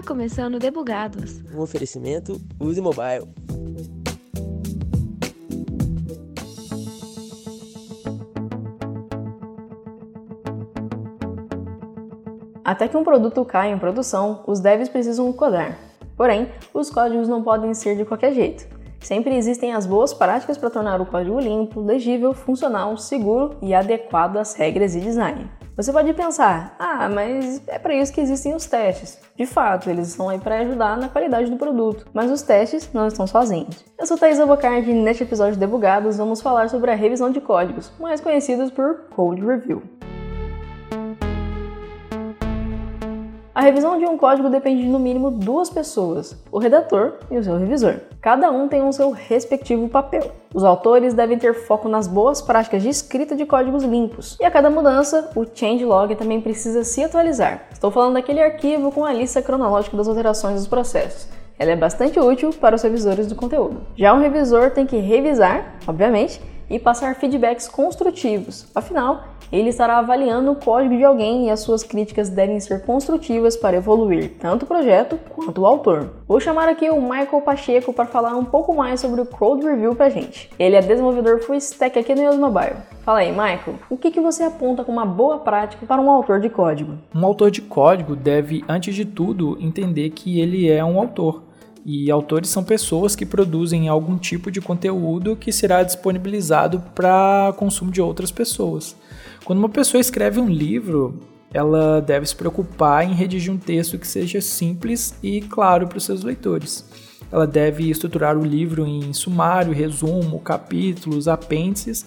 Está começando Debugados. Um oferecimento Use Mobile. Até que um produto caia em produção, os devs precisam codar. Porém, os códigos não podem ser de qualquer jeito. Sempre existem as boas práticas para tornar o código limpo, legível, funcional, seguro e adequado às regras de design. Você pode pensar, ah, mas é para isso que existem os testes. De fato, eles estão aí para ajudar na qualidade do produto, mas os testes não estão sozinhos. Eu sou Thais Albuquerque e neste episódio de Debugados vamos falar sobre a revisão de códigos, mais conhecidos por Code Review. A revisão de um código depende de no mínimo duas pessoas, o redator e o seu revisor. Cada um tem o seu respectivo papel. Os autores devem ter foco nas boas práticas de escrita de códigos limpos. E a cada mudança, o changelog também precisa se atualizar. Estou falando daquele arquivo com a lista cronológica das alterações dos processos. Ela é bastante útil para os revisores do conteúdo. Já o revisor tem que revisar, obviamente, e passar feedbacks construtivos. Afinal, ele estará avaliando o código de alguém e as suas críticas devem ser construtivas para evoluir tanto o projeto quanto o autor. Vou chamar aqui o Michael Pacheco para falar um pouco mais sobre o Code Review para gente. Ele é desenvolvedor full stack aqui no Ios Mobile. Fala aí, Michael, o que, que você aponta como uma boa prática para um autor de código? Um autor de código deve, antes de tudo, entender que ele é um autor. E autores são pessoas que produzem algum tipo de conteúdo que será disponibilizado para consumo de outras pessoas. Quando uma pessoa escreve um livro, ela deve se preocupar em redigir um texto que seja simples e claro para os seus leitores. Ela deve estruturar o livro em sumário, resumo, capítulos, apêndices,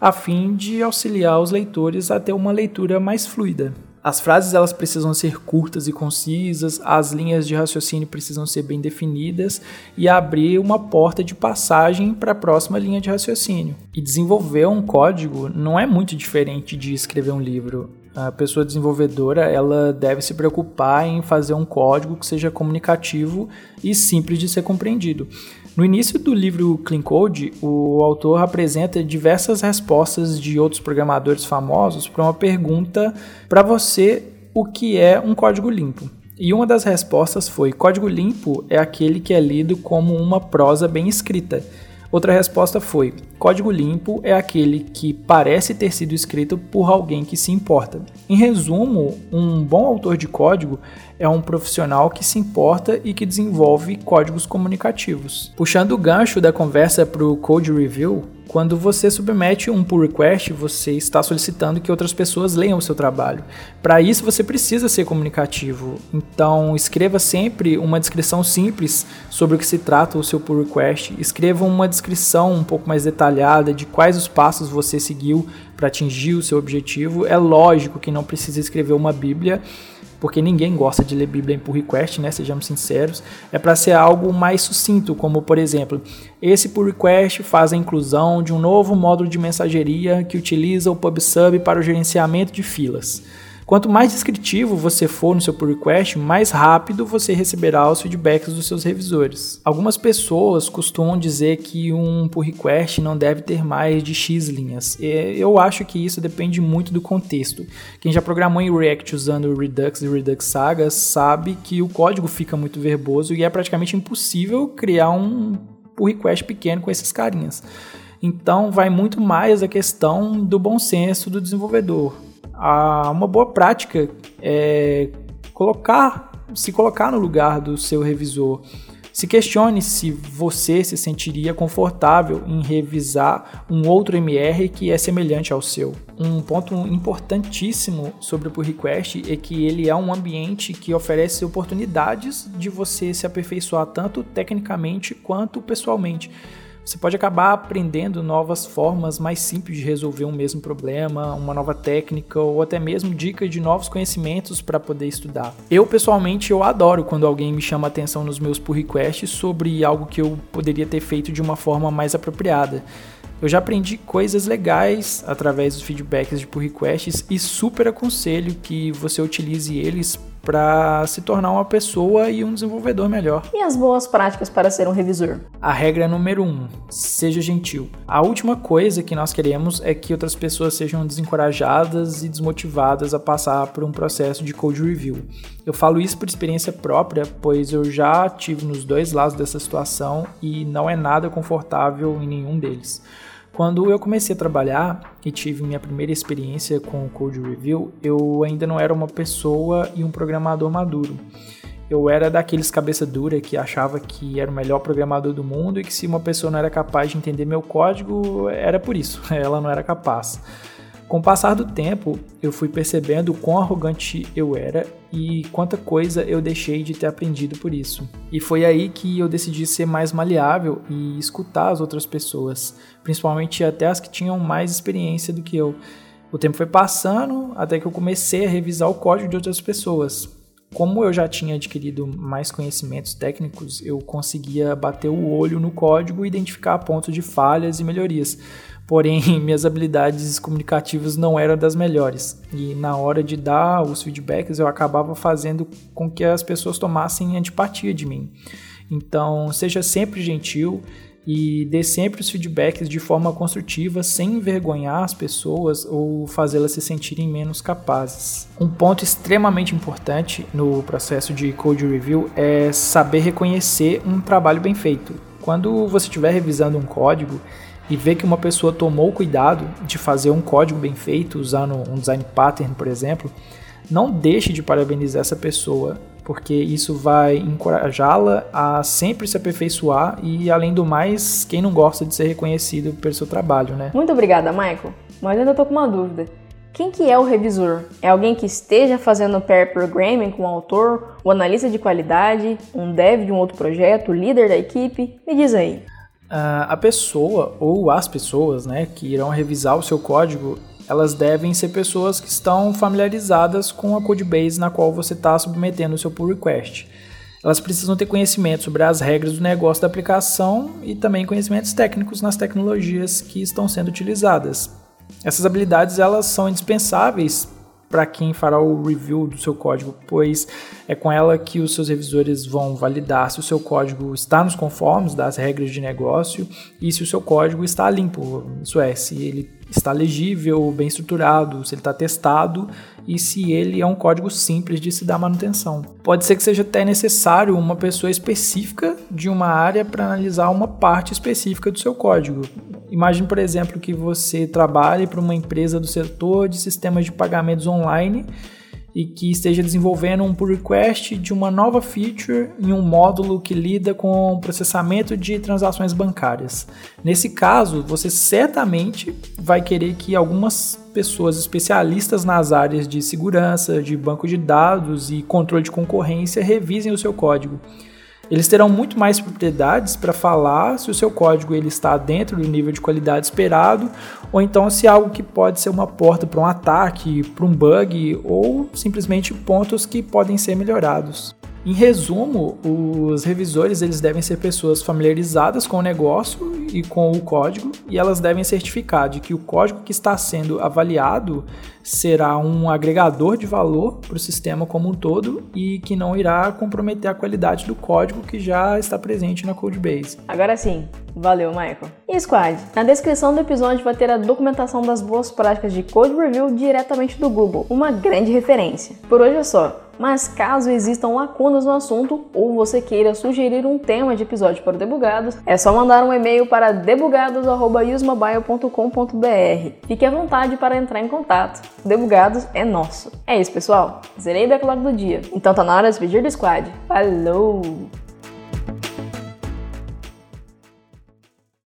a fim de auxiliar os leitores a ter uma leitura mais fluida. As frases elas precisam ser curtas e concisas, as linhas de raciocínio precisam ser bem definidas e abrir uma porta de passagem para a próxima linha de raciocínio. E desenvolver um código não é muito diferente de escrever um livro. A pessoa desenvolvedora ela deve se preocupar em fazer um código que seja comunicativo e simples de ser compreendido. No início do livro Clean Code, o autor apresenta diversas respostas de outros programadores famosos para uma pergunta para você o que é um código limpo. E uma das respostas foi: código limpo é aquele que é lido como uma prosa bem escrita. Outra resposta foi: código limpo é aquele que parece ter sido escrito por alguém que se importa. Em resumo, um bom autor de código é um profissional que se importa e que desenvolve códigos comunicativos. Puxando o gancho da conversa para o Code Review, quando você submete um pull request, você está solicitando que outras pessoas leiam o seu trabalho. Para isso, você precisa ser comunicativo. Então, escreva sempre uma descrição simples sobre o que se trata o seu pull request. Escreva uma descrição um pouco mais detalhada de quais os passos você seguiu para atingir o seu objetivo. É lógico que não precisa escrever uma Bíblia porque ninguém gosta de ler Bíblia em pull request, né? Sejamos sinceros. É para ser algo mais sucinto, como por exemplo, esse pull request faz a inclusão de um novo módulo de mensageria que utiliza o PubSub para o gerenciamento de filas. Quanto mais descritivo você for no seu pull request, mais rápido você receberá os feedbacks dos seus revisores. Algumas pessoas costumam dizer que um pull request não deve ter mais de X linhas. Eu acho que isso depende muito do contexto. Quem já programou em React usando Redux e Redux Saga sabe que o código fica muito verboso e é praticamente impossível criar um pull request pequeno com esses carinhas. Então vai muito mais a questão do bom senso do desenvolvedor a uma boa prática é colocar, se colocar no lugar do seu revisor. Se questione se você se sentiria confortável em revisar um outro MR que é semelhante ao seu. Um ponto importantíssimo sobre o pull request é que ele é um ambiente que oferece oportunidades de você se aperfeiçoar tanto tecnicamente quanto pessoalmente. Você pode acabar aprendendo novas formas mais simples de resolver um mesmo problema, uma nova técnica ou até mesmo dicas de novos conhecimentos para poder estudar. Eu pessoalmente eu adoro quando alguém me chama atenção nos meus pull requests sobre algo que eu poderia ter feito de uma forma mais apropriada. Eu já aprendi coisas legais através dos feedbacks de pull requests e super aconselho que você utilize eles para se tornar uma pessoa e um desenvolvedor melhor. E as boas práticas para ser um revisor? A regra número um: seja gentil. A última coisa que nós queremos é que outras pessoas sejam desencorajadas e desmotivadas a passar por um processo de code review. Eu falo isso por experiência própria, pois eu já tive nos dois lados dessa situação e não é nada confortável em nenhum deles. Quando eu comecei a trabalhar e tive minha primeira experiência com o Code Review, eu ainda não era uma pessoa e um programador maduro. Eu era daqueles cabeça dura que achava que era o melhor programador do mundo e que se uma pessoa não era capaz de entender meu código, era por isso, ela não era capaz. Com o passar do tempo, eu fui percebendo quão arrogante eu era e quanta coisa eu deixei de ter aprendido por isso. E foi aí que eu decidi ser mais maleável e escutar as outras pessoas, principalmente até as que tinham mais experiência do que eu. O tempo foi passando até que eu comecei a revisar o código de outras pessoas. Como eu já tinha adquirido mais conhecimentos técnicos, eu conseguia bater o olho no código e identificar pontos de falhas e melhorias porém minhas habilidades comunicativas não eram das melhores. E na hora de dar os feedbacks, eu acabava fazendo com que as pessoas tomassem antipatia de mim. Então, seja sempre gentil e dê sempre os feedbacks de forma construtiva, sem envergonhar as pessoas ou fazê-las se sentirem menos capazes. Um ponto extremamente importante no processo de code review é saber reconhecer um trabalho bem feito. Quando você estiver revisando um código, e ver que uma pessoa tomou o cuidado de fazer um código bem feito, usando um design pattern, por exemplo, não deixe de parabenizar essa pessoa, porque isso vai encorajá-la a sempre se aperfeiçoar e, além do mais, quem não gosta de ser reconhecido pelo seu trabalho, né? Muito obrigada, Michael. Mas ainda tô com uma dúvida. Quem que é o revisor? É alguém que esteja fazendo pair programming com o autor, o analista de qualidade, um dev de um outro projeto, líder da equipe? Me diz aí a pessoa ou as pessoas né, que irão revisar o seu código, elas devem ser pessoas que estão familiarizadas com a codebase na qual você está submetendo o seu pull request. Elas precisam ter conhecimento sobre as regras do negócio da aplicação e também conhecimentos técnicos nas tecnologias que estão sendo utilizadas. Essas habilidades elas são indispensáveis para quem fará o review do seu código, pois é com ela que os seus revisores vão validar se o seu código está nos conformes das regras de negócio e se o seu código está limpo, isso é, se ele está legível, bem estruturado, se ele está testado e se ele é um código simples de se dar manutenção. Pode ser que seja até necessário uma pessoa específica de uma área para analisar uma parte específica do seu código. Imagine, por exemplo, que você trabalhe para uma empresa do setor de sistemas de pagamentos online e que esteja desenvolvendo um pull request de uma nova feature em um módulo que lida com processamento de transações bancárias. Nesse caso, você certamente vai querer que algumas pessoas especialistas nas áreas de segurança, de banco de dados e controle de concorrência revisem o seu código. Eles terão muito mais propriedades para falar se o seu código ele está dentro do nível de qualidade esperado, ou então se é algo que pode ser uma porta para um ataque, para um bug, ou simplesmente pontos que podem ser melhorados. Em resumo, os revisores eles devem ser pessoas familiarizadas com o negócio e com o código, e elas devem certificar de que o código que está sendo avaliado será um agregador de valor para o sistema como um todo e que não irá comprometer a qualidade do código que já está presente na codebase. Agora sim, valeu, Michael. E Squad, na descrição do episódio vai ter a documentação das boas práticas de code review diretamente do Google, uma grande referência. Por hoje é só. Mas caso existam lacunas no assunto ou você queira sugerir um tema de episódio para o Debugados, é só mandar um e-mail para debugados.usmobile.com.br. Fique à vontade para entrar em contato. Debugados é nosso. É isso, pessoal. Zerei o backlog do dia. Então tá na hora de pedir do squad. Falou!